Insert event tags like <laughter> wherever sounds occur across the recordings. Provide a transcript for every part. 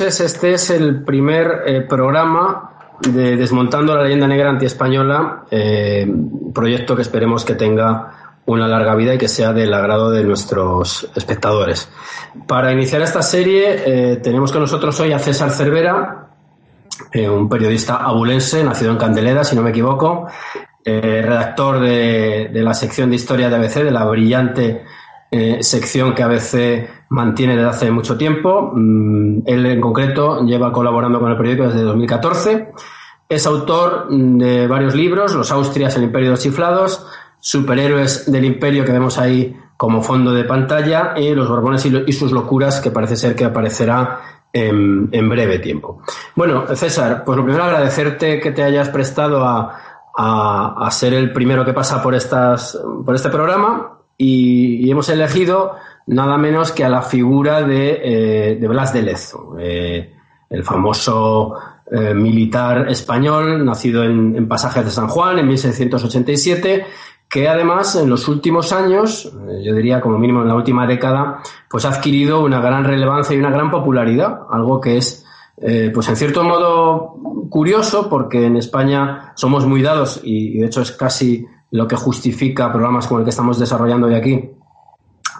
noches. Este es el primer eh, programa de Desmontando la leyenda negra antiespañola, eh, proyecto que esperemos que tenga una larga vida y que sea del agrado de nuestros espectadores. Para iniciar esta serie eh, tenemos con nosotros hoy a César Cervera, un periodista abulense, nacido en Candelera, si no me equivoco, redactor de, la sección de historia de ABC, de la brillante eh, sección que ABC mantiene desde hace mucho tiempo. Mm, él en concreto lleva colaborando con el periódico desde 2014. Es autor de varios libros, Los Austrias, el Imperio de los Chiflados, Superhéroes del Imperio que vemos ahí como fondo de pantalla y Los Borbones y, y sus locuras que parece ser que aparecerá en, en, breve tiempo. Bueno, César, pues lo primero agradecerte que te hayas prestado a, a, a ser el primero que pasa por, estas, por este programa y, hemos elegido nada menos que a la figura de, eh, de Blas de Lezo, eh, el famoso eh, militar español, nacido en, en, Pasajes de San Juan en 1687, que además en los últimos años, yo diría como mínimo en la última década, pues ha adquirido una gran relevancia y una gran popularidad, algo que es pues en cierto modo curioso porque en España somos muy dados y, y, de hecho es casi lo que justifica programas como el que estamos desarrollando hoy aquí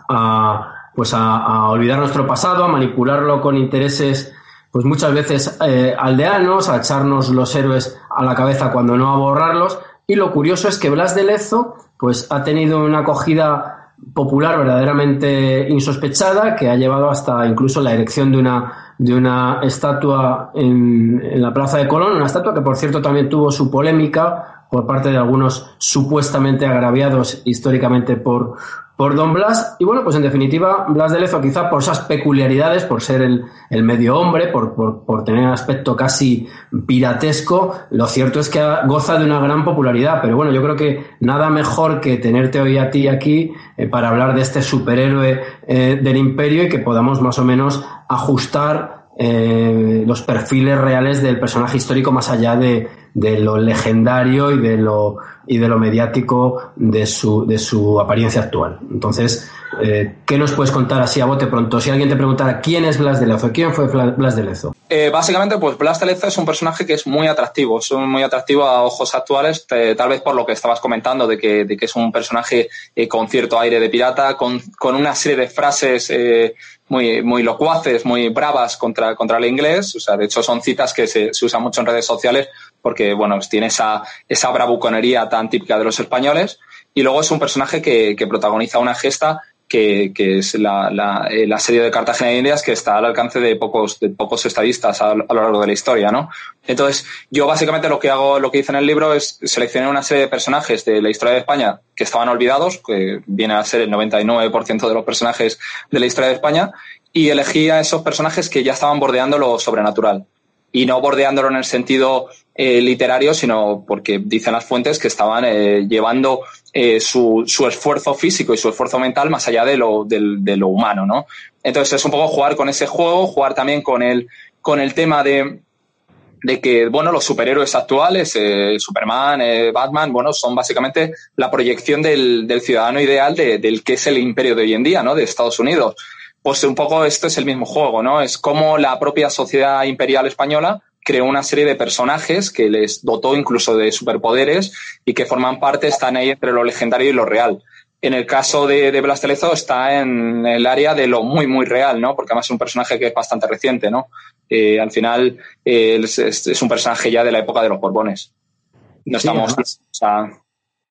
a, pues a, olvidar nuestro pasado, a manipularlo con intereses pues muchas veces eh, aldeanos, a echarnos los héroes a la cabeza cuando no a borrarlos. Y lo curioso es que Blas de Lezo pues ha tenido una acogida popular verdaderamente insospechada que ha llevado hasta incluso la erección de una de una estatua en, la Plaza de Colón, una estatua que por cierto también tuvo su polémica por parte de algunos supuestamente agraviados históricamente por, por Don Blas. Y bueno, pues en definitiva, Blas de Lezo, quizá por esas peculiaridades, por ser el, el medio hombre, por, por, por, tener un aspecto casi piratesco, lo cierto es que goza de una gran popularidad. Pero bueno, yo creo que nada mejor que tenerte hoy a ti aquí eh, para hablar de este superhéroe eh, del imperio y que podamos más o menos ajustar eh, los perfiles reales del personaje histórico más allá de, de lo legendario y de lo, y de lo mediático de su, de su apariencia actual. Entonces, eh, ¿qué nos puedes contar así a bote pronto? Si alguien te preguntara quién es Blas de Lezo, ¿quién fue Blas de Lezo? Eh, básicamente, pues Blas de Lezo es un personaje que es muy atractivo, es muy atractivo a ojos actuales, tal vez por lo que estabas comentando, de que, es un personaje eh, con cierto aire de pirata, con, una serie de frases eh, muy, locuaces, muy bravas contra, contra el inglés. O sea, de hecho, son citas que se, se usan mucho en redes sociales porque, bueno, tiene esa, esa bravuconería tan típica de los españoles. Y luego es un personaje que protagoniza una gesta que, es la, la, eh, de Cartagena de Indias que está al alcance de pocos, pocos estadistas a, a, lo largo de la historia, ¿no? Entonces, yo básicamente lo que hago, lo que hice en el libro es seleccionar una serie de personajes de la historia de España que estaban olvidados, que viene a ser el 99% de los personajes de la historia de España, y elegí a esos personajes que ya estaban bordeando lo sobrenatural. Y no bordeándolo en el sentido eh, literario, sino porque dicen las fuentes que estaban eh, llevando eh, su, su, esfuerzo físico y su esfuerzo mental más allá de lo, de, de, lo humano, ¿no? Entonces es un poco jugar con ese juego, jugar también con el, con el tema de, de que, bueno, los superhéroes actuales, eh, Superman, eh, Batman, bueno, son básicamente la proyección del, del ciudadano ideal de, del que es el imperio de hoy en día, ¿no? De Estados Unidos. Pues un poco esto es el mismo juego, ¿no? Es como la propia sociedad imperial española creó una serie de personajes que les dotó incluso de superpoderes y que forman parte, están ahí entre lo legendario y lo real. En el caso de, de Blas de Lezo está en el área de lo muy, muy real, ¿no? Porque además es un personaje que es bastante reciente, ¿no? Eh, al final eh, es, un personaje ya de la época de los Borbones. No sí, estamos... Además, o sea...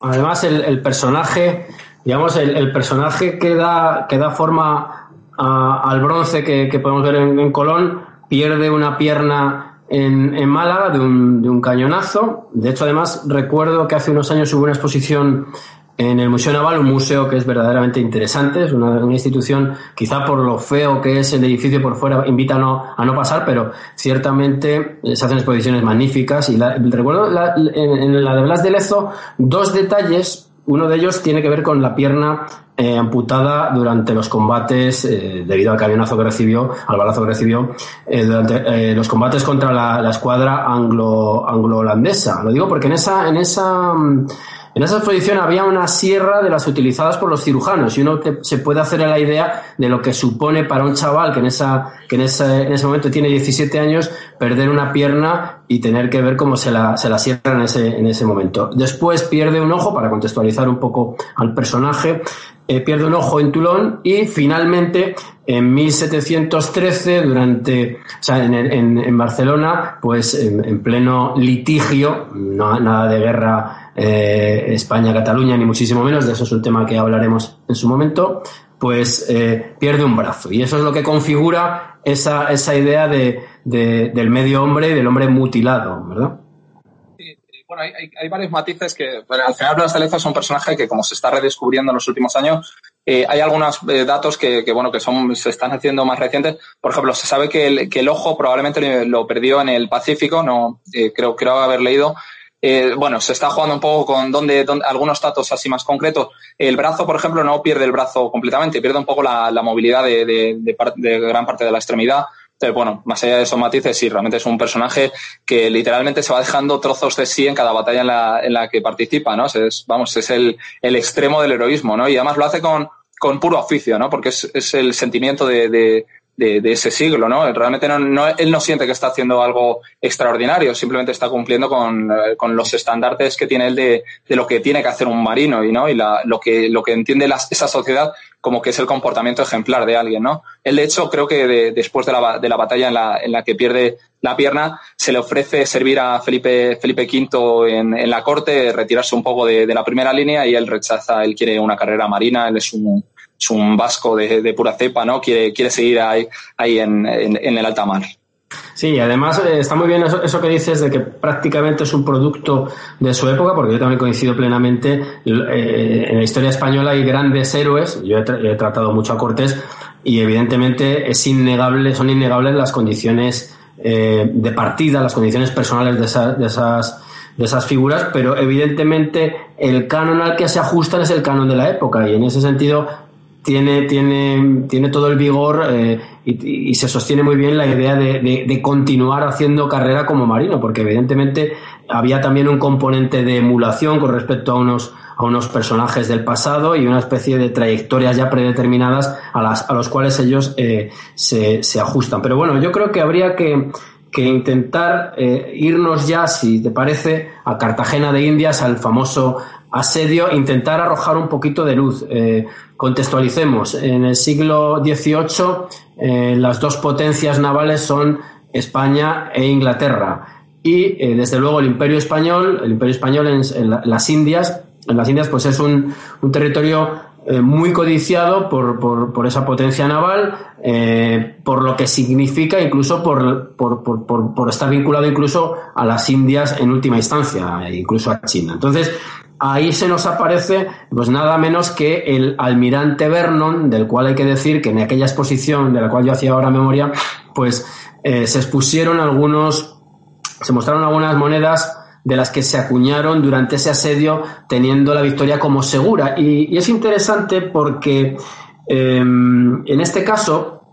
además el, el, personaje, digamos, el, el, personaje que da, que da forma a, al bronce que, podemos ver en, Colón pierde una pierna en, en Málaga de un, de un, cañonazo. De hecho, además, recuerdo que hace unos años hubo una exposición en el Museo Naval, un museo que es verdaderamente interesante, es una, una institución, quizá por lo feo que es el edificio por fuera, invita a no, a no pasar, pero ciertamente se hacen exposiciones magníficas. Y la, recuerdo la, en, en la de Blas de Lezo dos detalles uno de ellos tiene que ver con la pierna eh, amputada durante los combates, eh, debido al cañonazo que recibió, al balazo que recibió, eh, durante los combates contra la, la escuadra anglo, anglo-holandesa. Lo digo porque en esa, en esa, En esa exposición había una sierra de las utilizadas por los cirujanos y uno se puede hacer la idea de lo que supone para un chaval que en, esa, que en, ese, en ese momento tiene 17 años perder una pierna y tener que ver cómo se la, se la cierra en ese, en ese momento. Después pierde un ojo, para contextualizar un poco al personaje, eh, pierde un ojo en Toulon y finalmente en 1713, durante, o sea, en, en, Barcelona, pues en, pleno litigio, no, nada de guerra eh, España-Cataluña, ni muchísimo menos, de eso es un tema que hablaremos en su momento, pues eh, pierde un brazo. Y eso es lo que configura esa, esa idea de, de, del medio hombre y del hombre mutilado, ¿verdad? bueno, hay, varios matices que, al final Blas de Lezo es un personaje que como se está redescubriendo en los últimos años, eh, hay algunos datos que, que, bueno, que son, se están haciendo más recientes. Por ejemplo, se sabe que el, ojo probablemente lo perdió en el Pacífico, no, creo, creo haber leído, eh, bueno, se está jugando un poco con dónde, algunos datos así más concretos. El brazo, por ejemplo, no pierde el brazo completamente, pierde un poco la, la movilidad de, de, de, de, gran parte de la extremidad. Entonces, bueno, más allá de esos matices, sí, realmente es un personaje que literalmente se va dejando trozos de sí en cada batalla en la, en la que participa, ¿no? Es, vamos, es el, el extremo del heroísmo, ¿no? Y además lo hace con, con puro oficio, ¿no? Porque es, es el sentimiento de, de, de, de, ese siglo, ¿no? Realmente no, no, él no siente que está haciendo algo extraordinario, simplemente está cumpliendo con, eh, con los estandartes que tiene él de, de, lo que tiene que hacer un marino y, ¿no? y la, lo, que, lo que entiende la, esa sociedad como que es el comportamiento ejemplar de alguien, ¿no? Él, de hecho, creo que de, después de la, de la batalla en la, en la que pierde la pierna, se le ofrece servir a Felipe, Felipe V en, en la corte, retirarse un poco de, de, la primera línea y él rechaza, él quiere una carrera marina, él es un, es un vasco de, pura cepa, ¿no? Quiere, quiere seguir ahí, ahí en, en, el alta mar. Sí, además eh, está muy bien eso, que dices de que prácticamente es un producto de su época, porque yo también coincido plenamente. Eh, en la historia española hay grandes héroes, yo he, tratado mucho a Cortés, y evidentemente es innegable, son innegables las condiciones eh, de partida, las condiciones personales de, esa, de esas de esas figuras, pero evidentemente el canon al que se ajustan es el canon de la época y en ese sentido tiene, tiene, tiene todo el vigor eh, y, se sostiene muy bien la idea de, de, de, continuar haciendo carrera como marino, porque evidentemente había también un componente de emulación con respecto a unos, a unos personajes del pasado y una especie de trayectorias ya predeterminadas a, las, a los cuales ellos eh, se, se ajustan. Pero bueno, yo creo que habría que, que intentar eh, irnos ya, si te parece, a Cartagena de Indias, al famoso asedio, intentar arrojar un poquito de luz. Eh, contextualicemos, en el siglo XVIII eh, las dos potencias navales son España e Inglaterra. Y eh, desde luego el Imperio Español, el Imperio Español en, en la, las Indias, en las Indias pues es un, territorio muy codiciado por, por, por, esa potencia naval, por lo que significa incluso por, por, por, estar vinculado incluso a las Indias en última instancia, incluso a China. Entonces, ahí se nos aparece pues nada menos que el almirante Vernon, del cual hay que decir que en aquella exposición de la cual yo hacía ahora memoria, pues eh, se expusieron algunos, se mostraron algunas monedas de las que se acuñaron durante ese asedio teniendo la victoria como segura. Y, es interesante porque eh, en este caso,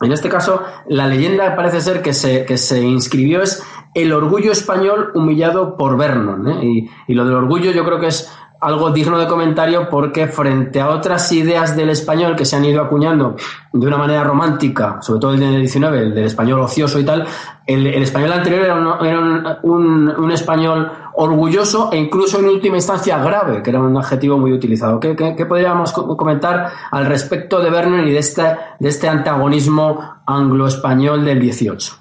en este caso, la leyenda parece ser que se, que se inscribió es el orgullo español humillado por Vernon. ¿eh? Y, y, lo del orgullo yo creo que es algo digno de comentario porque frente a otras ideas del español que se han ido acuñando de una manera romántica, sobre todo el del 19, el del español ocioso y tal, el, español anterior era, un, era un, un, español orgulloso e incluso en última instancia grave, que era un adjetivo muy utilizado. ¿Qué, qué, qué podríamos comentar al respecto de Vernon y de este, de este antagonismo anglo-español del 18?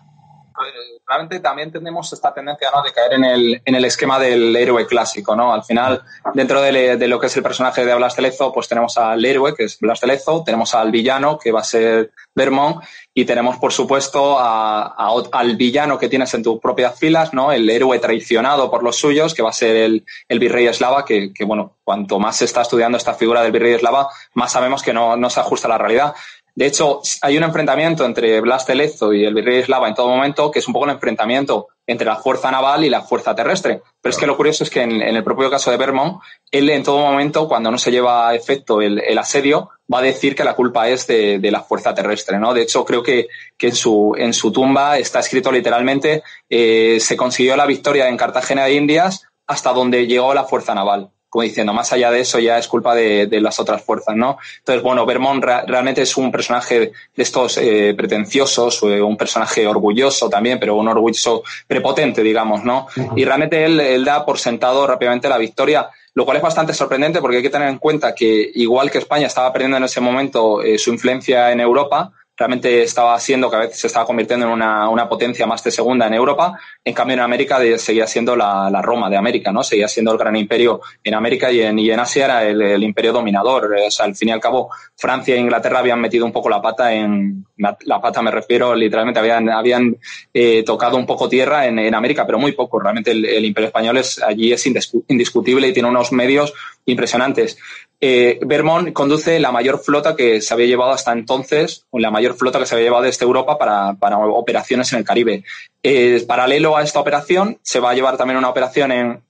Realmente también tenemos esta tendencia ¿no? de caer en el, en el esquema del héroe clásico, ¿no? Al final, dentro de, lo que es el personaje de Blas de Lezo, pues tenemos al héroe, que es Blas de Lezo, tenemos al villano, que va a ser Vermont, y tenemos, por supuesto, a, al villano que tienes en tus propias filas, ¿no? El héroe traicionado por los suyos, que va a ser el, el virrey eslava, que, que, bueno, cuanto más se está estudiando esta figura del virrey eslava, más sabemos que no, no se ajusta a la realidad. De hecho, hay un enfrentamiento entre Blas de y el virrey eslava en todo momento, que es un poco el enfrentamiento entre la fuerza naval y la fuerza terrestre. Pero es que lo curioso es que en, el propio caso de Vermont, él en todo momento, cuando no se lleva a efecto el, asedio, va a decir que la culpa es de, de, la fuerza terrestre, ¿no? De hecho, creo que, que en, su, en su tumba está escrito literalmente, eh, se consiguió la victoria en Cartagena de Indias hasta donde llegó la fuerza naval como diciendo, más allá de eso ya es culpa de, las otras fuerzas, ¿no? Entonces, bueno, Vermont realmente es un personaje de estos eh, pretenciosos, eh, un personaje orgulloso también, pero un orgulloso prepotente, digamos, ¿no? Y realmente él, da por sentado rápidamente la victoria, lo cual es bastante sorprendente porque hay que tener en cuenta que igual que España estaba perdiendo en ese momento eh, su influencia en Europa, realmente estaba siendo, cada vez se estaba convirtiendo en una, potencia más de segunda en Europa. En cambio, en América seguía siendo la, Roma de América, ¿no? Seguía siendo el gran imperio en América y en, y en Asia era el, imperio dominador. O sea, al fin y al cabo, Francia e Inglaterra habían metido un poco la pata en, la pata me refiero, literalmente habían, habían eh, tocado un poco tierra en, América, pero muy poco. Realmente el, imperio español es, allí es indiscutible y tiene unos medios impresionantes eh, Vermont conduce la mayor flota que se había llevado hasta entonces, la mayor flota que se había llevado desde Europa para, operaciones en el Caribe. Eh, paralelo a esta operación, se va a llevar también una operación en,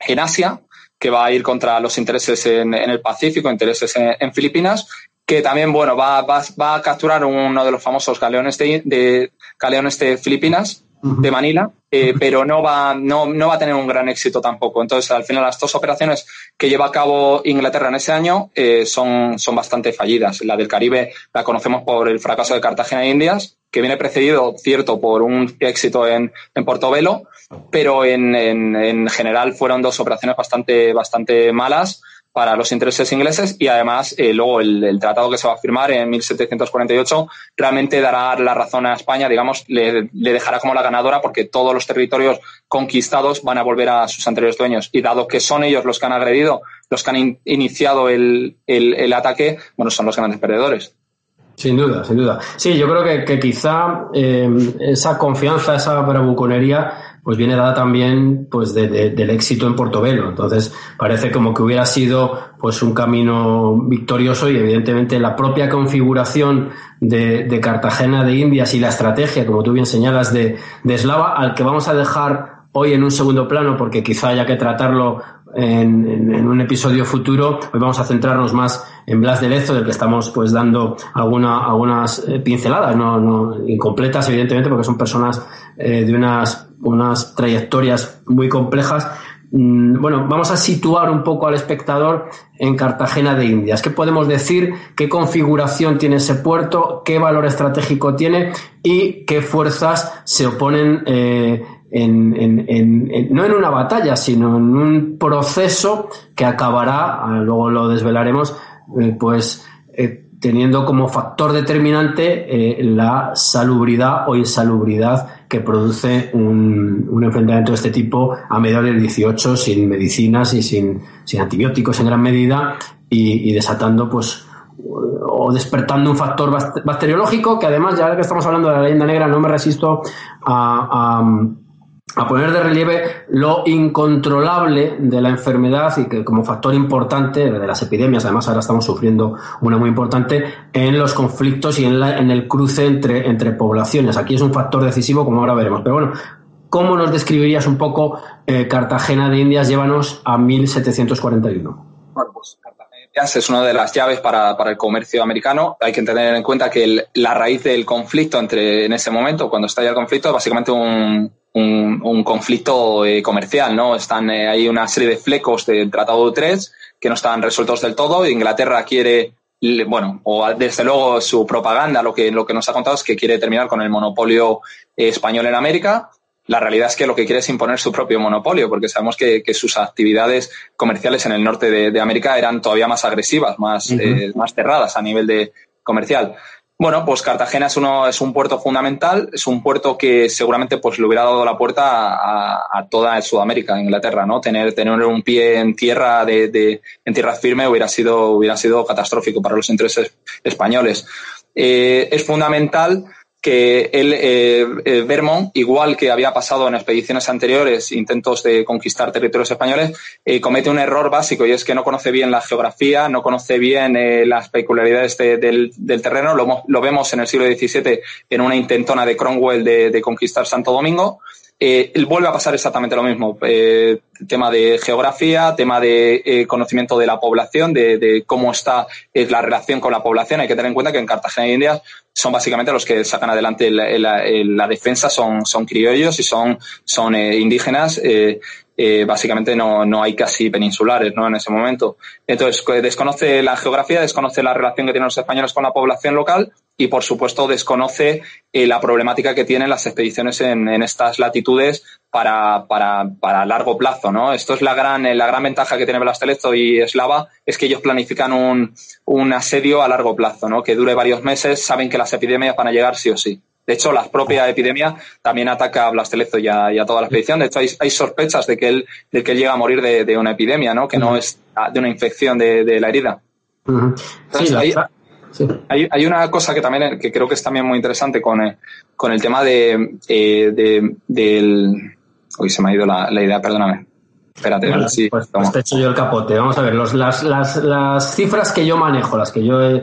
en Asia, que va a ir contra los intereses en, el Pacífico, intereses en, Filipinas, que también, bueno, va, va, a capturar uno de los famosos galeones de, galeones de Filipinas, de Manila, eh, pero no va, no, no va a tener un gran éxito tampoco. Entonces, al final, las dos operaciones que lleva a cabo Inglaterra en ese año eh, son, son bastante fallidas. La del Caribe la conocemos por el fracaso de Cartagena de Indias, que viene precedido, cierto, por un éxito en, en Portobelo, pero en, en, en general fueron dos operaciones bastante, bastante malas para los intereses ingleses y además eh, luego el, tratado que se va a firmar en 1748 realmente dará la razón a España, digamos, le, dejará como la ganadora porque todos los territorios conquistados van a volver a sus anteriores dueños y dado que son ellos los que han agredido, los que han iniciado el, ataque, bueno, son los grandes perdedores. Sin duda, sin duda. Sí, yo creo que, quizá eh, esa confianza, esa bravuconería pues viene dada también pues del éxito en Portobelo. Entonces parece como que hubiera sido pues un camino victorioso y evidentemente la propia configuración de, Cartagena de Indias y la estrategia, como tú bien señalas, de, de Eslava, al que vamos a dejar hoy en un segundo plano porque quizá haya que tratarlo en, un episodio futuro. Hoy vamos a centrarnos más en Blas de Lezo, del que estamos pues dando alguna, algunas eh, pinceladas, no, no incompletas, evidentemente, porque son personas eh, de unas unas trayectorias muy complejas. Mm, bueno, vamos a situar un poco al espectador en Cartagena de Indias. ¿Qué podemos decir? ¿Qué configuración tiene ese puerto? ¿Qué valor estratégico tiene? ¿Y qué fuerzas se oponen eh, en, no en una batalla, sino en un proceso que acabará, ah, luego lo desvelaremos, eh, pues eh, teniendo como factor determinante la salubridad o insalubridad que produce un, un, enfrentamiento de este tipo a mediados del 18 sin medicinas y sin, sin antibióticos en gran medida y, desatando pues o despertando un factor bacteriológico que además ya que estamos hablando de la leyenda negra no me resisto a a poner de relieve lo incontrolable de la enfermedad y que como factor importante de las epidemias, además ahora estamos sufriendo una muy importante, en los conflictos y en, en el cruce entre, entre poblaciones. Aquí es un factor decisivo, como ahora veremos. Pero bueno, ¿cómo nos describirías un poco eh, Cartagena de Indias? Llévanos a 1741. Bueno, pues Cartagena de Indias es una de las llaves para, para el comercio americano. Hay que tener en cuenta que la raíz del conflicto entre en ese momento, cuando estalla el conflicto, es básicamente un, un, conflicto eh, comercial, ¿no? Están, eh, hay una serie de flecos del Tratado de Utrecht que no están resueltos del todo. Inglaterra quiere, bueno, o desde luego su propaganda, lo que, lo que nos ha contado es que quiere terminar con el monopolio eh, español en América. La realidad es que lo que quiere es imponer su propio monopolio, porque sabemos que, sus actividades comerciales en el norte de, América eran todavía más agresivas, más, más cerradas a nivel de comercial. Bueno, pues Cartagena es, uno, es un puerto fundamental, es un puerto que seguramente pues, le hubiera dado la puerta a, toda Sudamérica, Inglaterra, ¿no? Tener, tener un pie en tierra de, en tierra firme hubiera sido, hubiera sido catastrófico para los intereses españoles. Eh, es fundamental que él, eh, eh, Vermont, igual que había pasado en expediciones anteriores, intentos de conquistar territorios españoles, eh, comete un error básico y es que no conoce bien la geografía, no conoce bien las peculiaridades del, terreno. Lo, vemos en el siglo XVII en una intentona de Cromwell de, conquistar Santo Domingo. Él vuelve a pasar exactamente lo mismo. tema de geografía, tema de conocimiento de la población, de, de cómo está la relación con la población. Hay que tener en cuenta que en Cartagena de Indias son básicamente los que sacan adelante la, defensa, son, son criollos y son, son indígenas. Básicamente no, no hay casi peninsulares ¿no? en ese momento. Entonces, desconoce la geografía, desconoce la relación que tienen los españoles con la población local y, por supuesto, desconoce eh, la problemática que tienen las expediciones en, estas latitudes para, para, para, largo plazo. ¿no? Esto es la gran, la gran ventaja que tiene Blastelezo y Eslava, es que ellos planifican un, un asedio a largo plazo, ¿no? que dure varios meses, saben que las epidemias van a llegar sí o sí. De hecho, la propia epidemia también ataca a Blastelezo y a, toda la expedición. De hecho, hay, sospechas de que él, de que llega a morir de, una epidemia, ¿no? que no es de una infección de, la herida. sí, hay, hay, una cosa que también que creo que es también muy interesante con el, con el tema de, eh, de del hoy se me ha ido la, la idea, perdóname. Espérate, sí, pues, pues, te echo yo el capote. Vamos a ver, los, las, las, las cifras que yo manejo, las que yo he,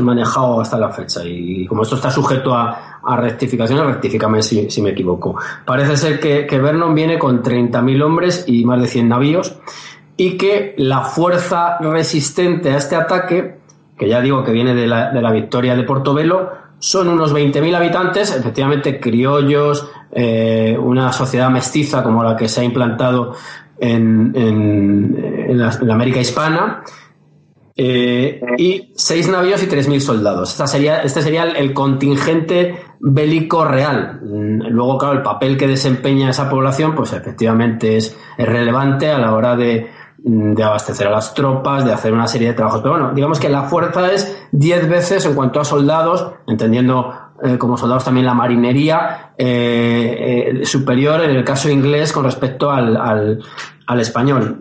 manejado hasta la fecha, y como esto está sujeto a, a rectificaciones, rectifícame si, si, me equivoco. Parece ser que, que Vernon viene con 30.000 hombres y más de 100 navíos, y que la fuerza resistente a este ataque que ya digo que viene de la, de la victoria de Portobelo, son unos 20.000 habitantes, efectivamente criollos, eh, una sociedad mestiza como la que se ha implantado en, en, la, América hispana, eh, y seis navíos y 3.000 soldados. Esta sería, este sería el, contingente bélico real. Luego, claro, el papel que desempeña esa población, pues efectivamente es relevante a la hora de, de abastecer a las tropas, de hacer una serie de trabajos. Pero bueno, digamos que la fuerza es 10 veces en cuanto a soldados, entendiendo eh, como soldados también la marinería eh, superior en el caso inglés con respecto al, al, español.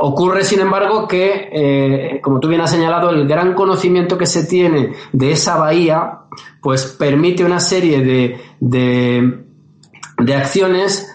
Ocurre, sin embargo, que, como tú bien has señalado, el gran conocimiento que se tiene de esa bahía, pues permite una serie de, de, de acciones,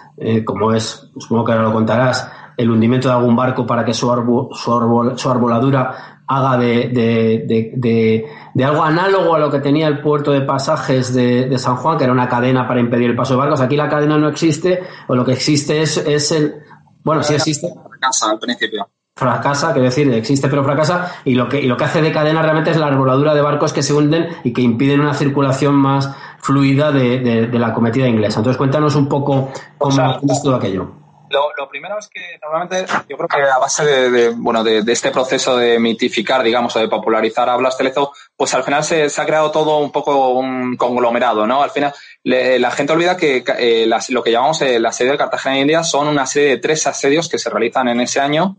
como es, supongo que ahora lo contarás, el hundimiento de algún barco para que su, su, arboladura haga de, de, de, de, algo análogo a lo que tenía el puerto de pasajes de, San Juan, que era una cadena para impedir el paso de barcos. Aquí la cadena no existe, o lo que existe es, es el... Bueno, sí existe. Fracasa al principio. Fracasa, quiero decir, existe pero fracasa, y lo que, y lo que hace de cadena realmente es la arboladura de barcos que se hunden y que impiden una circulación más fluida de, la cometida inglesa. Entonces cuéntanos un poco cómo es todo aquello. Lo, primero es que normalmente yo creo que a base de, bueno de, este proceso de mitificar, digamos, o de popularizar a Blas Telezo, pues al final se, ha creado todo un poco un conglomerado, ¿no? Al final la gente olvida que eh, lo que llamamos el asedio de Cartagena India son una serie de tres asedios que se realizan en ese año.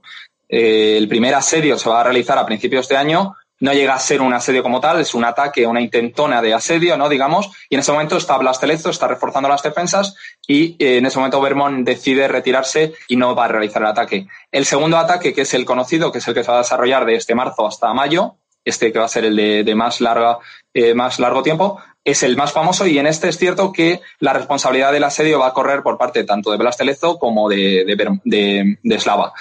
Eh, el primer asedio se va a realizar a principios de año no llega a ser un asedio como tal, es un ataque, una intentona de asedio, ¿no? Digamos, y en ese momento está Blastelezo, está reforzando las defensas y eh, en ese momento Vermont decide retirarse y no va a realizar el ataque. El segundo ataque, que es el conocido, que es el que se va a desarrollar de este marzo hasta mayo, este que va a ser el de, más, larga, eh, más largo tiempo, es el más famoso y en este es cierto que la responsabilidad del asedio va a correr por parte tanto de Blastelezo como de, de, de Slava.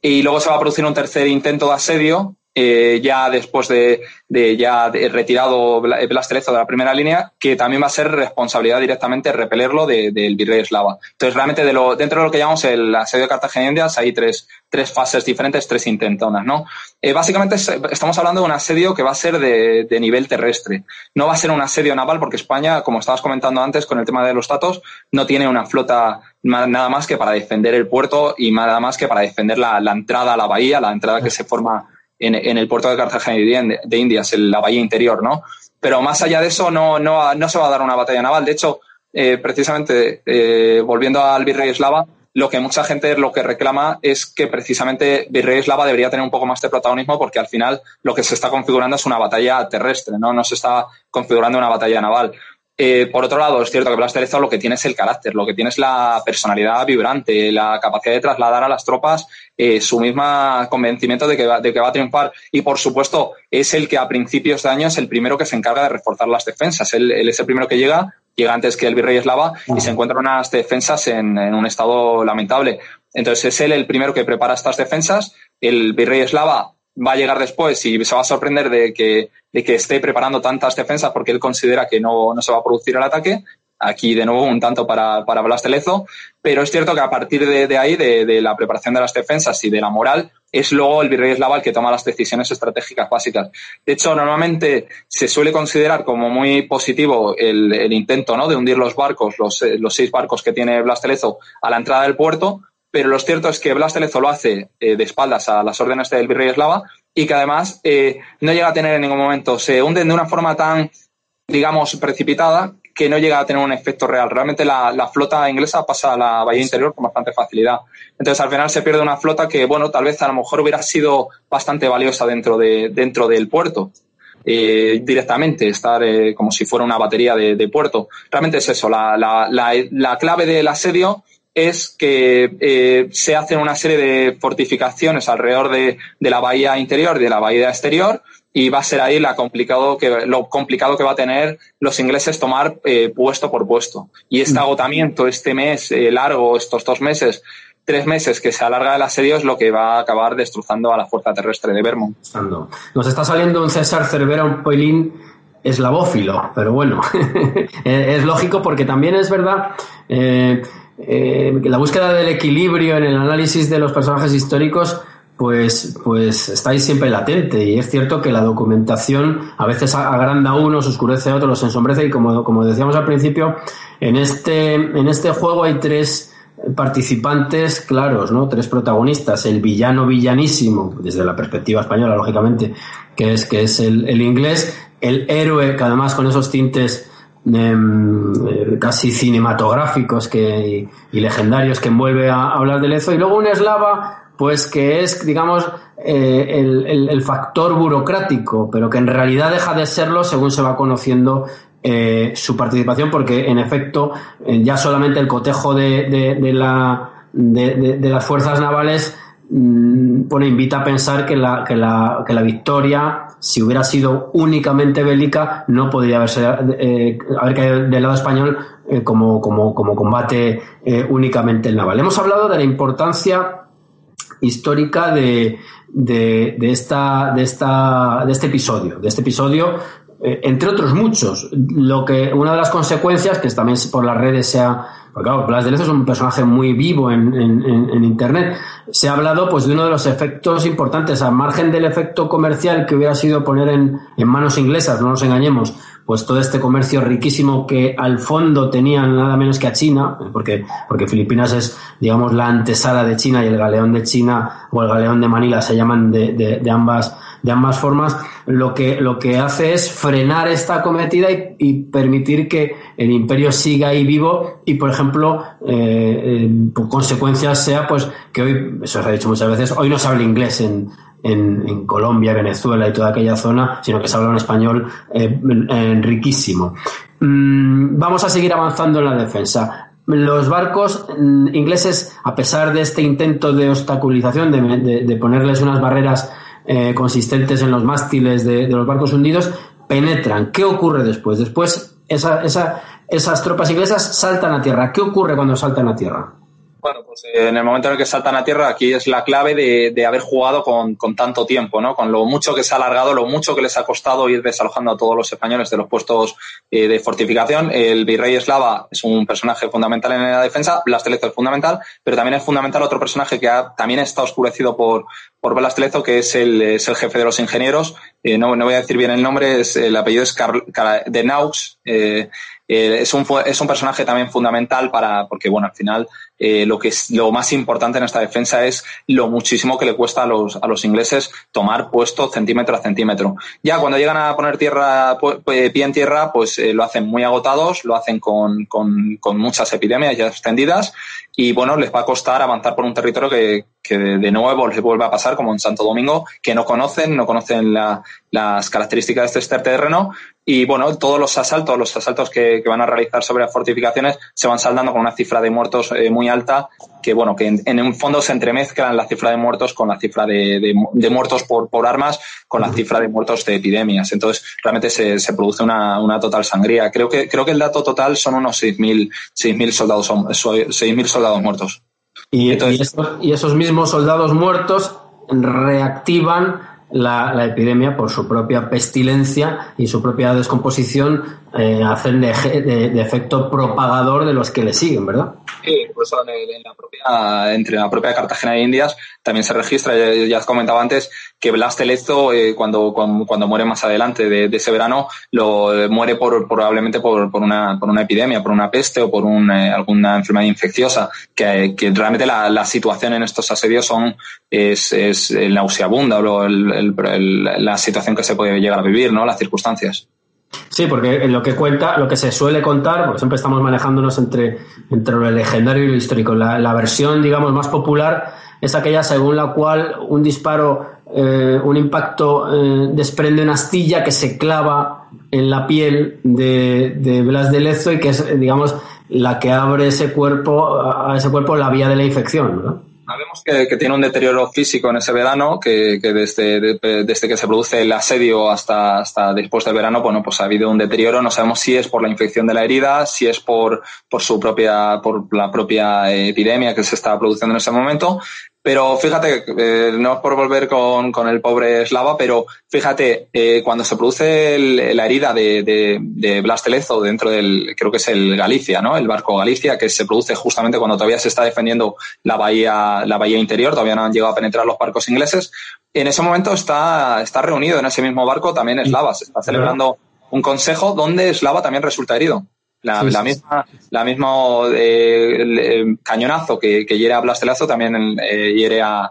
Y luego se va a producir un tercer intento de asedio eh, ya después de, de ya retirado Blastelezo de la primera línea, que también va a ser responsabilidad directamente repelerlo del virrey eslava. Entonces, realmente de lo, dentro de lo que llamamos el asedio de Cartagena hay tres, tres fases diferentes, tres intentonas, ¿no? Eh, básicamente estamos hablando de un asedio que va a ser de, de, nivel terrestre. No va a ser un asedio naval porque España, como estabas comentando antes con el tema de los datos, no tiene una flota nada más que para defender el puerto y nada más que para defender la, la entrada a la bahía, la entrada que se forma en, el puerto de Cartagena de Indias, en la bahía interior, ¿no? Pero más allá de eso, no, no, no se va a dar una batalla naval. De hecho, eh, precisamente, eh, volviendo al virrey eslava, lo que mucha gente lo que reclama es que precisamente Virrey Eslava debería tener un poco más de protagonismo porque al final lo que se está configurando es una batalla terrestre, ¿no? No se está configurando una batalla naval. Eh, por otro lado, es cierto que Blas Terezo lo que tiene es el carácter, lo que tiene es la personalidad vibrante, la capacidad de trasladar a las tropas eh, su misma convencimiento de que, va, de que va a triunfar. Y, por supuesto, es el que a principios de año es el primero que se encarga de reforzar las defensas. Él, es el primero que llega, llega antes que el virrey eslava y se encuentran unas defensas en, en un estado lamentable. Entonces, es él el primero que prepara estas defensas. El virrey eslava va a llegar después y se va a sorprender de que, de que esté preparando tantas defensas porque él considera que no, no se va a producir el ataque. Aquí, de nuevo, un tanto para, para Blas Telezo. Pero es cierto que a partir de, de ahí, de, de, la preparación de las defensas y de la moral, es luego el virrey eslava el que toma las decisiones estratégicas básicas. De hecho, normalmente se suele considerar como muy positivo el, intento ¿no? de hundir los barcos, los, eh, los seis barcos que tiene Blastelezo a la entrada del puerto, pero lo cierto es que Blastelezo lo hace eh, de espaldas a las órdenes del virrey eslava y que además eh, no llega a tener en ningún momento, se hunden de una forma tan, digamos, precipitada que no llega a tener un efecto real. Realmente la, flota inglesa pasa a la bahía interior con bastante facilidad. Entonces al final se pierde una flota que, bueno, tal vez a lo mejor hubiera sido bastante valiosa dentro, de, dentro del puerto. Eh, directamente, estar eh, como si fuera una batería de, puerto. Realmente es eso, la, la, la, clave del asedio es que eh, se hacen una serie de fortificaciones alrededor de, de la bahía interior y de la bahía exterior y va a ser ahí la complicado que, lo complicado que va a tener los ingleses tomar eh, puesto por puesto. Y este mm. agotamiento, este mes eh, largo, estos dos meses, tres meses que se alarga el asedio es lo que va a acabar destrozando a la fuerza terrestre de Vermont. Nos está saliendo un César Cervera, un poilín eslavófilo, pero bueno, <laughs> es lógico porque también es verdad eh, la búsqueda del equilibrio en el análisis de los personajes históricos pues, pues estáis siempre latente. Y es cierto que la documentación a veces agranda a unos, oscurece a otros, los ensombrece. Y como, como decíamos al principio, en este, en este juego hay tres participantes claros, ¿no? Tres protagonistas. El villano villanísimo, desde la perspectiva española, lógicamente, que es, que es el, inglés. El héroe, que además con esos tintes em, eh, casi cinematográficos que, y, legendarios que envuelve a, hablar del Lezo. Y luego un eslava pues que es, digamos, eh, el, factor burocrático, pero que en realidad deja de serlo según se va conociendo eh, su participación, porque en efecto eh, ya solamente el cotejo de, de, la, de, las fuerzas navales mm, pone, invita a pensar que la, que, la, que la victoria, si hubiera sido únicamente bélica, no podría haberse, haber caído del lado español como, como, como combate únicamente el naval. Hemos hablado de la importancia histórica de, de, esta, de, esta, de este episodio, de este episodio, eh, entre otros muchos. Lo que, una de las consecuencias, que también por las redes se ha, porque claro, Blas de Lezo es un personaje muy vivo en, en, en, Internet. Se ha hablado pues de uno de los efectos importantes, al margen del efecto comercial que hubiera sido poner en, en manos inglesas, no nos engañemos, pues todo este comercio riquísimo que al fondo tenían nada menos que a China, porque, porque Filipinas es, digamos, la antesala de China y el galeón de China o el galeón de Manila se llaman de, de, de ambas, de ambas formas, lo que, lo que hace es frenar esta cometida y, permitir que el imperio siga ahí vivo y, por ejemplo, eh, por consecuencias sea pues que hoy, eso se ha dicho muchas veces, hoy no se habla inglés en, en, Colombia, Venezuela y toda aquella zona, sino que se habla un español eh, riquísimo. Mm, vamos a seguir avanzando en la defensa. Los barcos mm, ingleses, a pesar de este intento de obstaculización, de, ponerles unas barreras eh, consistentes en los mástiles de, los barcos hundidos, penetran. ¿Qué ocurre después? Después esas tropas inglesas saltan a tierra. ¿Qué ocurre cuando saltan a tierra? Bueno, pues eh, en el momento en el que saltan a tierra, aquí es la clave de, haber jugado con, tanto tiempo, ¿no? Con lo mucho que se ha alargado, lo mucho que les ha costado ir desalojando a todos los españoles de los puestos eh, de fortificación. El virrey eslava es un personaje fundamental en la defensa, Blastelezo es fundamental, pero también es fundamental otro personaje que también está oscurecido por, por Blastelezo, que es el, es el jefe de los ingenieros. Eh, no, voy a decir bien el nombre, el apellido es Carl, de Naux. Eh, es, un, es un personaje también fundamental para, porque bueno, al final eh, lo que es lo más importante en esta defensa es lo muchísimo que le cuesta a los, a los ingleses tomar puesto centímetro a centímetro. Ya cuando llegan a poner tierra, pie en tierra, pues eh, lo hacen muy agotados, lo hacen con, con, con muchas epidemias ya extendidas y bueno, les va a costar avanzar por un territorio que, que de nuevo les vuelve a pasar como en Santo Domingo, que no conocen, no conocen la, las características de este terreno. Y bueno, todos los asaltos, los asaltos que, que, van a realizar sobre las fortificaciones se van saldando con una cifra de muertos eh, muy alta, que bueno, que en, en, un fondo se entremezclan la cifra de muertos con la cifra de, de, de muertos por, por, armas, con la cifra de muertos de epidemias. Entonces, realmente se, se produce una, una, total sangría. Creo que, creo que el dato total son unos 6.000 soldados, 6.000 soldados muertos. Y, y, esos, y esos mismos soldados muertos reactivan la, epidemia por su propia pestilencia y su propia descomposición eh, hacen de, efecto propagador de los que le siguen, ¿verdad? Sí, incluso en, la propia, entre la propia Cartagena de Indias también se registra, ya, ya has comentado antes, que Blas Telezo, eh, cuando, cuando, muere más adelante de, ese verano, lo eh, muere por, probablemente por, una, por una epidemia, por una peste o por alguna enfermedad infecciosa, que, realmente la, la, situación en estos asedios son, es, es nauseabunda, o el, la situación que se puede llegar a vivir, ¿no? Las circunstancias. Sí, porque lo que cuenta, lo que se suele contar, porque siempre estamos manejándonos entre, entre lo legendario y lo histórico. La, versión, digamos, más popular es aquella según la cual un disparo, eh, un impacto eh, desprende una astilla que se clava en la piel de, Blas de Lezo y que es, digamos, la que abre ese cuerpo, a ese cuerpo la vía de la infección, ¿no? Sabemos que, tiene un deterioro físico en ese verano, que, desde, que se produce el asedio hasta, hasta después del verano, bueno, pues ha habido un deterioro. No sabemos si es por la infección de la herida, si es por, por su propia, por la propia epidemia que se está produciendo en ese momento. Pero fíjate, eh, no es por volver con, con, el pobre Slava, pero fíjate, eh, cuando se produce la herida de, de, de Blas Telezo dentro del, creo que es el Galicia, ¿no? El barco Galicia, que se produce justamente cuando todavía se está defendiendo la bahía, la bahía interior, todavía no han llegado a penetrar los barcos ingleses. En ese momento está, está reunido en ese mismo barco también Slava, se está celebrando un consejo donde Slava también resulta herido. La, misma, la mismo eh, cañonazo que, que, hiere a Blastelezo también eh, hiere a,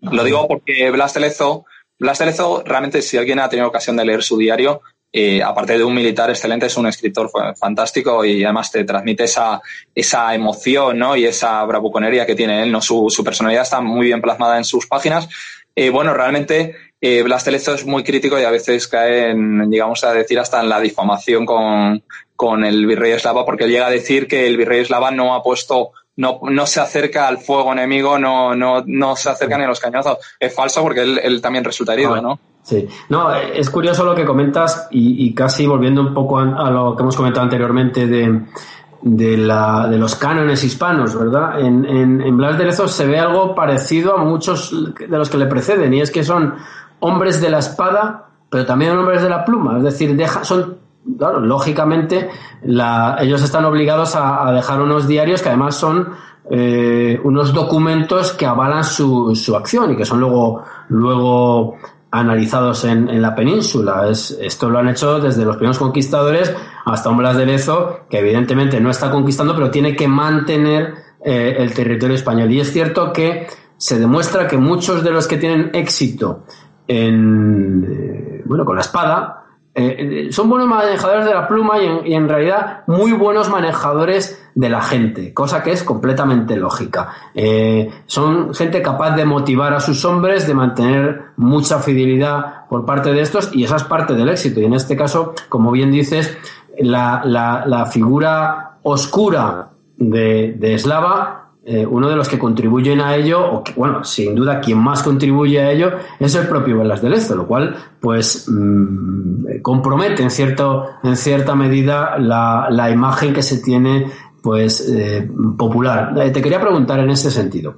Lo digo porque Blastelezo, Blastelezo realmente si alguien ha tenido ocasión de leer su diario, eh, aparte de un militar excelente, es un escritor fantástico y además te transmite esa, esa emoción ¿no? y esa bravuconería que tiene él. ¿no? Su, su personalidad está muy bien plasmada en sus páginas. Eh, bueno, realmente eh, Blas Telezo es muy crítico y a veces cae en, digamos, a decir hasta en la difamación con, con el virrey eslava, porque llega a decir que el virrey eslava no ha puesto, no, no se acerca al fuego enemigo, no, no, no se acerca ni a los cañazos. Es falso porque él, él también resulta herido, ah, ¿no? Sí, no, es curioso lo que comentas y, y casi volviendo un poco a, lo que hemos comentado anteriormente de, de, la, de los cánones hispanos, ¿verdad? En, en, en Blas de Lezo se ve algo parecido a muchos de los que le preceden y es que son hombres de la espada, pero también hombres de la pluma, es decir, son claro, lógicamente ellos están obligados a, dejar unos diarios que además son eh, unos documentos que avalan su, su, acción y que son luego, luego analizados en, la península. Es, esto lo han hecho desde los primeros conquistadores hasta Blas de Lezo, que evidentemente no está conquistando, pero tiene que mantener eh, el territorio español. Y es cierto que se demuestra que muchos de los que tienen éxito en, eh, bueno, con la espada, eh, son buenos manejadores de la pluma y en, realidad muy buenos manejadores de la gente, cosa que es completamente lógica. Eh, son gente capaz de motivar a sus hombres, de mantener mucha fidelidad por parte de estos y esa es parte del éxito. Y en este caso, como bien dices, la, la, figura oscura de, de Slava eh, uno de los que contribuyen a ello, o bueno, sin duda quien más contribuye a ello, es el propio Velas de Lezo, lo cual, pues, mm, compromete en, cierto, en cierta medida la, la imagen que se tiene, pues, eh, popular. Eh, te quería preguntar en ese sentido.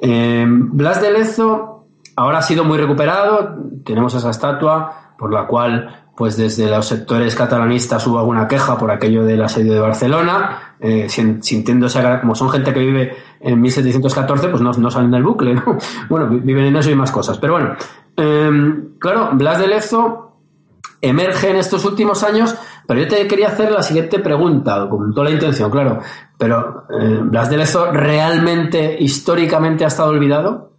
Blas de Lezo ahora ha sido muy recuperado, tenemos esa estatua por la cual pues desde los sectores catalanistas hubo alguna queja por aquello del asedio de Barcelona, eh, sintiéndose, como son gente que vive en 1714, pues no, no salen del bucle, ¿no? <laughs> Bueno, viven en eso y más cosas. Pero bueno, em, claro, Blas de Lezo emerge en estos últimos años, pero yo te quería hacer la siguiente pregunta, con toda la intención, claro. Pero, eh, ¿Blas de Lezo realmente, históricamente, ha estado olvidado?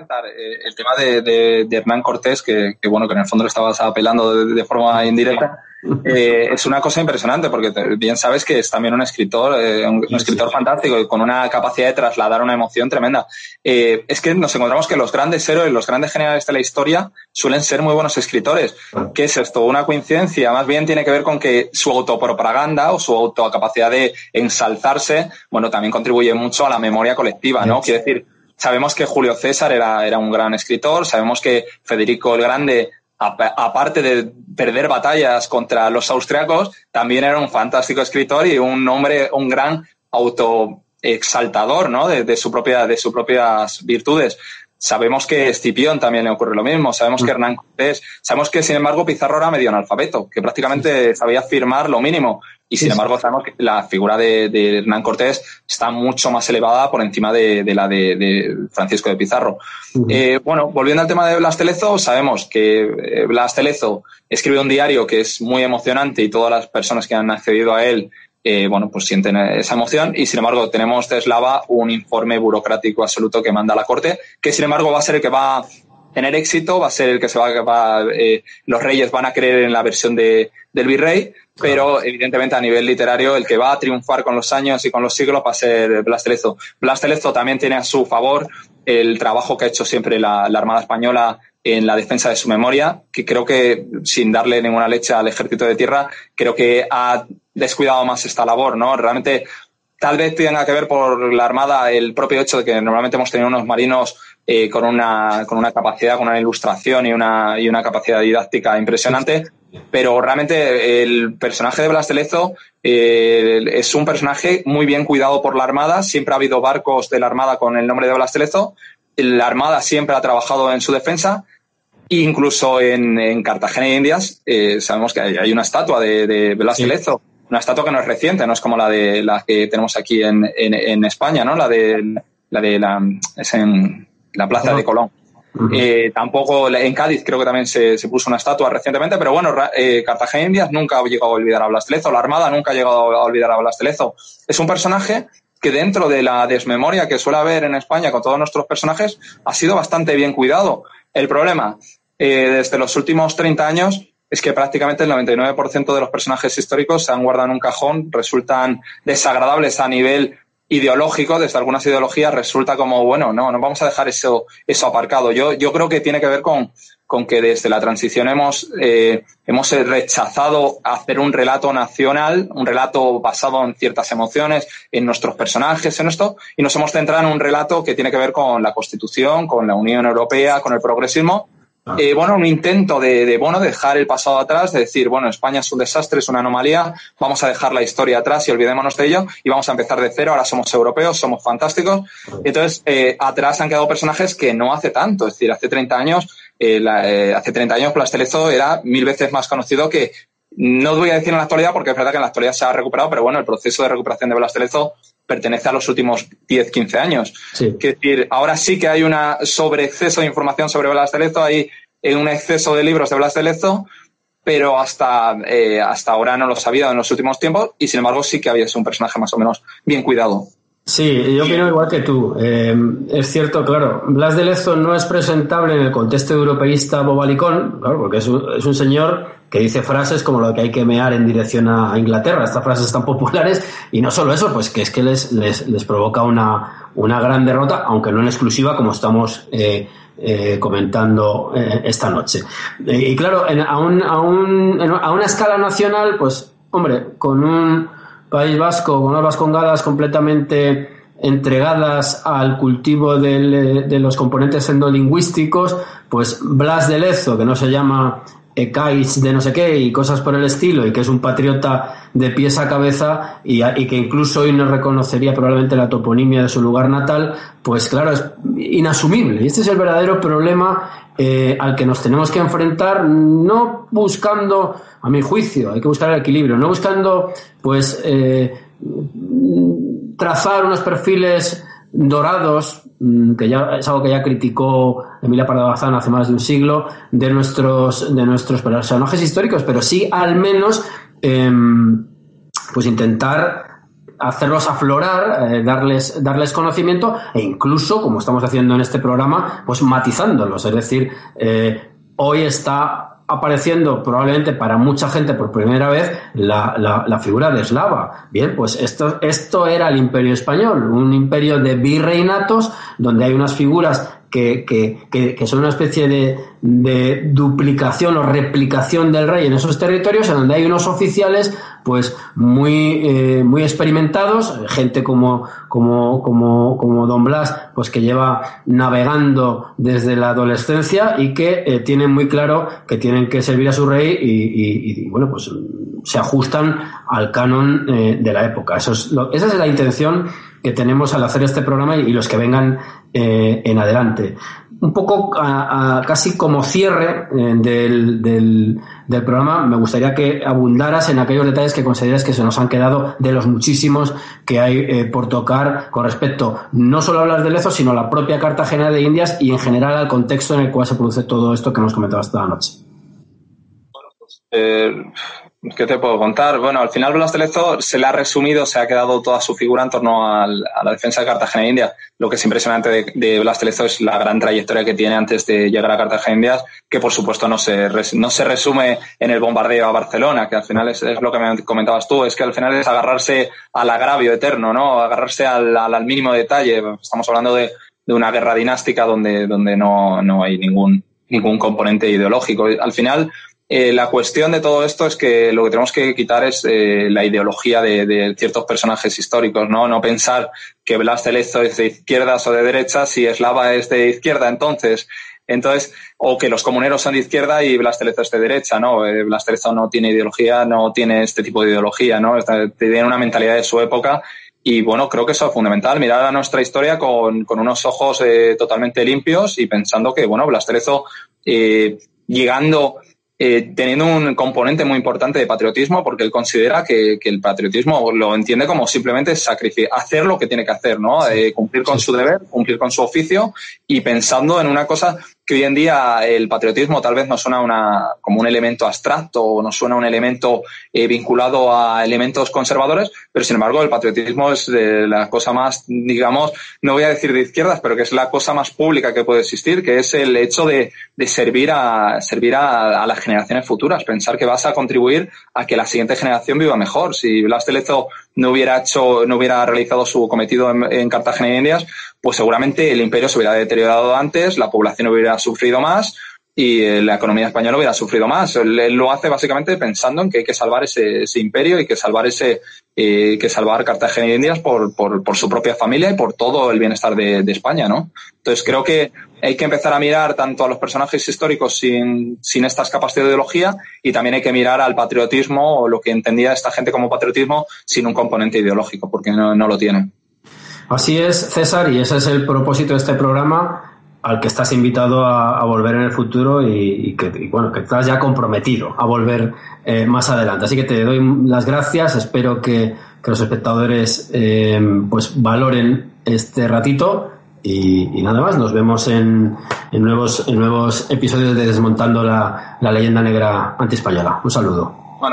Comentar eh, el tema de, Hernán Cortés, que, bueno, que en el fondo le estabas apelando de, forma indirecta. <laughs> Eh, es una cosa impresionante porque bien sabes que es también un escritor, eh, un, escritor fantástico y con una capacidad de trasladar una emoción tremenda. es que nos encontramos que los grandes héroes, los grandes generales de la historia suelen ser muy buenos escritores. ¿Qué es esto? Una coincidencia. Más bien tiene que ver con que su autopropaganda o su autocapacidad de ensalzarse, bueno, también contribuye mucho a la memoria colectiva, ¿no? Quiere decir, Sabemos que Julio César era, era un gran escritor, sabemos que Federico el Grande, aparte de perder batallas contra los austriacos, también era un fantástico escritor y un hombre, un gran autoexaltador, ¿no? De, su propia, de sus propias virtudes. Sabemos que Escipión también le ocurre lo mismo, sabemos que mm. Hernán Cortés, sabemos que sin embargo Pizarro era medio analfabeto, que prácticamente sabía firmar lo mínimo. Y sin embargo, sabemos que la figura de, Hernán Cortés está mucho más elevada por encima de, la de, Francisco de Pizarro. Eh, bueno, volviendo al tema de Blas Telezo, sabemos que eh, Blas Telezo escribe un diario que es muy emocionante y todas las personas que han accedido a él eh, bueno, pues sienten esa emoción. Y sin embargo tenemos de Eslava un informe burocrático absoluto que manda la Corte, que sin embargo va a ser el que va tener éxito, va a ser el que se va, va eh, los reyes van a creer en la versión de, del virrey, pero evidentemente a nivel literario el que va a triunfar con los años y con los siglos va a ser Blas Telezo. Blas Telezo también tiene a su favor el trabajo que ha hecho siempre la, la Armada Española en la defensa de su memoria, que creo que, sin darle ninguna leche al ejército de tierra, creo que ha descuidado más esta labor, ¿no? Realmente, tal vez tenga que ver por la Armada el propio hecho de que normalmente hemos tenido unos marinos eh, con, una, con una capacidad, con una ilustración y una, y una capacidad didáctica impresionante, pero realmente el personaje de Blas de Lezo eh, es un personaje muy bien cuidado por la Armada, siempre ha habido barcos de la Armada con el nombre de Blas de Lezo, la Armada siempre ha trabajado en su defensa. Incluso en, Cartagena y Indias eh, sabemos que hay, una estatua de, de Blas de Lezo, una estatua que no es reciente, no es como la de la que tenemos aquí en, en, España, ¿no? La de la de la es en la Plaza de Colón. Eh, tampoco en Cádiz creo que también se, se puso una estatua recientemente, pero bueno, eh, Cartagena Indias nunca ha llegado a olvidar a Blas de Lezo, la Armada nunca ha llegado a olvidar a Blas de Lezo. Es un personaje que dentro de la desmemoria que suele haber en España con todos nuestros personajes ha sido bastante bien cuidado. El problema, eh, desde los últimos 30 años es que prácticamente el 99% de los personajes históricos se han guardado en un cajón, resultan desagradables a nivel ideológico, desde algunas ideologías resulta como, bueno, no, no vamos a dejar eso, eso aparcado. Yo, yo creo que tiene que ver con, con que desde la transición hemos, eh, hemos rechazado hacer un relato nacional, un relato basado en ciertas emociones, en nuestros personajes, en esto, y nos hemos centrado en un relato que tiene que ver con la Constitución, con la Unión Europea, con el progresismo. Eh, bueno, un intento de, bueno, dejar el pasado atrás, de decir, bueno, España es un desastre, es una anomalía, vamos a dejar la historia atrás y olvidémonos de ello y vamos a empezar de cero, ahora somos europeos, somos fantásticos. Entonces, eh, atrás han quedado personajes que no hace tanto, es decir, hace 30 años, eh, hace 30 años Plastelezo era mil veces más conocido que, no voy a decir en la actualidad porque es verdad que en la actualidad se ha recuperado, pero bueno, el proceso de recuperación de Blastelezo pertenece a los últimos 10, 15 años. Es decir, ahora sí que hay un sobreexceso de información sobre Blas de Lezo, hay eh, un exceso de libros de Blas de Lezo, pero hasta, eh, hasta ahora no lo sabía en los últimos tiempos y sin embargo sí que había sido un personaje más o menos bien cuidado. Sí, yo opino igual que tú. Eh, es cierto, claro, Blas de Lezo no es presentable en el contexto europeísta bobalicón, claro, porque es un, señor que dice frases como lo que hay que mear en dirección a, Inglaterra, estas frases tan <laughs> populares, y no solo eso, pues que es que les, les, les provoca una, una, gran derrota, aunque no en exclusiva, como estamos eh, eh, comentando esta noche. y claro, a, un, a, un, a una escala nacional, pues, hombre, con un País Vasco, con unas vascongadas completamente entregadas al cultivo de los componentes endolingüísticos, pues Blas de Lezo, que no se llama Ekais de no sé qué y cosas por el estilo, y que es un patriota de pies a cabeza y, que incluso hoy no reconocería probablemente la toponimia de su lugar natal, pues claro, es inasumible. Y este es el verdadero problema eh, al que nos tenemos que enfrentar, no buscando, a mi juicio, hay que buscar el equilibrio, no buscando, pues, eh, trazar unos perfiles dorados, mm, que ya es algo que ya criticó Emilia Pardo Bazán hace más de un siglo, de nuestros, de nuestros personajes históricos, pero sí al menos em, pues intentar hacerlos aflorar, eh, darles, darles conocimiento e incluso, como estamos haciendo en este programa, pues matizándolos. Es decir, eh, hoy está apareciendo probablemente para mucha gente por primera vez la, la, figura de Eslava. Bien, pues esto, esto era el imperio español, un imperio de virreinatos donde hay unas figuras que, que, que, son una especie de, de, duplicación o replicación del rey en esos territorios, en donde hay unos oficiales pues muy, eh, muy experimentados, gente como, como, como, como Don Blas, pues que lleva navegando desde la adolescencia y que eh, tienen muy claro que tienen que servir a su rey y, y, bueno, pues se ajustan al canon eh, de la época. Eso es esa es la intención que tenemos al hacer este programa y, los que vengan eh, en adelante. un poco casi como cierre eh, del, del, programa, me gustaría que abundaras en aquellos detalles que consideras que se nos han quedado de los muchísimos que hay eh, por tocar con respecto no solo a hablar de Lezo, sino a la propia Cartagena de Indias y en general al contexto en el cual se produce todo esto que hemos comentado esta noche. Pues, eh, ¿Qué te puedo contar? Bueno, al final Blas de se le ha resumido, se ha quedado toda su figura en torno a la defensa de Cartagena de India. Lo que es impresionante de, Blas de es la gran trayectoria que tiene antes de llegar a Cartagena de Indias, que por supuesto no se, no se resume en el bombardeo a Barcelona, que al final es, lo que me comentabas tú, es que al final es agarrarse al agravio eterno, ¿no? Agarrarse al, al, mínimo detalle. Estamos hablando de, de, una guerra dinástica donde, donde no, no hay ningún, ningún componente ideológico. Al final, eh, la cuestión de todo esto es que lo que tenemos que quitar es eh, la ideología de, ciertos personajes históricos, ¿no? No pensar que Blas de es de izquierdas o de derechas si Eslava es de izquierda, entonces. Entonces, o que los comuneros son de izquierda y Blas de es de derecha, ¿no? Eh, Blas de no tiene ideología, no tiene este tipo de ideología, ¿no? Tiene una mentalidad de su época y bueno, creo que eso es fundamental, mirar a nuestra historia con, con unos ojos totalmente limpios y pensando que, bueno, Blas de Lezo, llegando eh, teniendo un componente muy importante de patriotismo, porque él considera que, el patriotismo lo entiende como simplemente sacrificar, hacer lo que tiene que hacer, ¿no? Eh, cumplir con su deber, cumplir con su oficio y pensando en una cosa que hoy en día el patriotismo tal vez no suena una, como un elemento abstracto o no suena un elemento eh, vinculado a elementos conservadores, pero sin embargo el patriotismo es la cosa más, digamos, no voy a decir de izquierdas, pero que es la cosa más pública que puede existir, que es el hecho de, de servir, a, servir a, las generaciones futuras, pensar que vas a contribuir a que la siguiente generación viva mejor. Si Blas de Lezo no hubiera hecho, no hubiera realizado su cometido en, en Cartagena y Indias, pues seguramente el imperio se hubiera deteriorado antes, la población hubiera sufrido más y eh, la economía española hubiera sufrido más. Él, lo hace básicamente pensando en que hay que salvar ese, imperio y que salvar ese eh, que salvar Cartagena y Indias por, su propia familia y por todo el bienestar de, España, ¿no? Entonces creo que hay que empezar a mirar tanto a los personajes históricos sin, sin estas capas de ideología y también hay que mirar al patriotismo o lo que entendía esta gente como patriotismo sin un componente ideológico, porque no, no lo tienen. Así es, César, y ese es el propósito de este programa al que estás invitado a, volver en el futuro y, que bueno que estás ya comprometido a volver eh, más adelante. Así que te doy las gracias. Espero que, los espectadores eh, pues valoren este ratito y, nada más. Nos vemos en, nuevos en nuevos episodios de Desmontando la, leyenda negra antiespañola. Un saludo. Pues